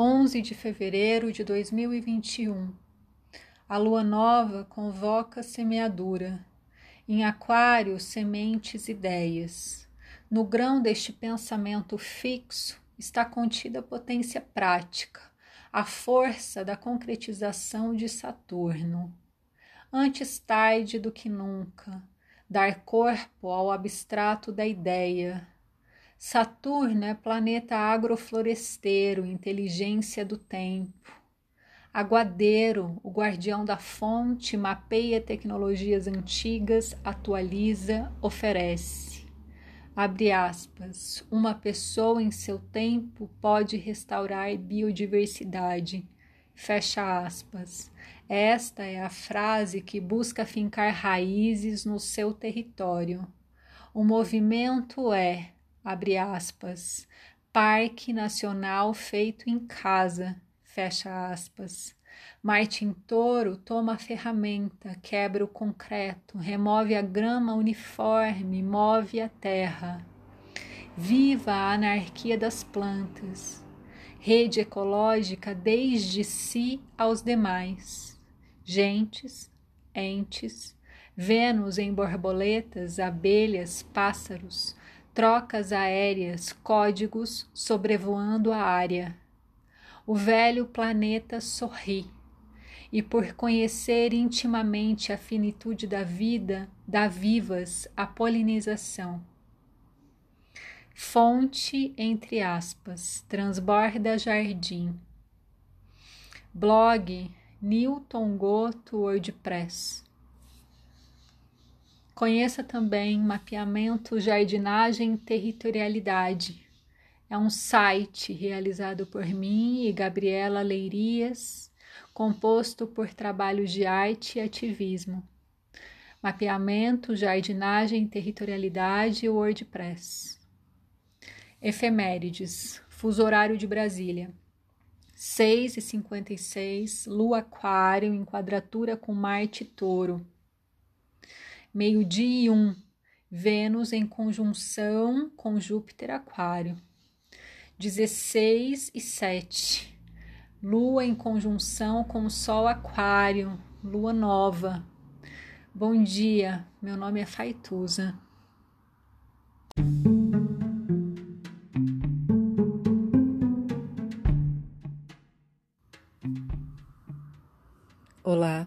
11 de fevereiro de 2021. A lua nova convoca semeadura. Em Aquário, sementes, ideias. No grão deste pensamento fixo está contida a potência prática, a força da concretização de Saturno. Antes tarde do que nunca, dar corpo ao abstrato da ideia Saturno é planeta agrofloresteiro, inteligência do tempo. Aguadeiro, o guardião da fonte, mapeia tecnologias antigas, atualiza, oferece. Abre aspas. Uma pessoa em seu tempo pode restaurar biodiversidade. Fecha aspas. Esta é a frase que busca fincar raízes no seu território. O movimento é abre aspas, Parque Nacional feito em casa, fecha aspas. Martin Toro toma a ferramenta, quebra o concreto, remove a grama uniforme, move a terra. Viva a anarquia das plantas, rede ecológica desde si aos demais, gentes, entes, Vênus em borboletas, abelhas, pássaros, trocas aéreas, códigos sobrevoando a área. O velho planeta sorri, e por conhecer intimamente a finitude da vida, dá vivas a polinização. Fonte, entre aspas, transborda jardim. Blog Newton Goto WordPress. Conheça também Mapeamento Jardinagem e Territorialidade. É um site realizado por mim e Gabriela Leirias, composto por trabalhos de arte e ativismo. Mapeamento, Jardinagem e Territorialidade WordPress. Efemérides, fuso horário de Brasília. 6 e 56, Lua Aquário em quadratura com Marte Touro meio-dia e um, Vênus em conjunção com Júpiter Aquário. 16 e 7, Lua em conjunção com o Sol Aquário, Lua nova. Bom dia, meu nome é Faituza. Olá.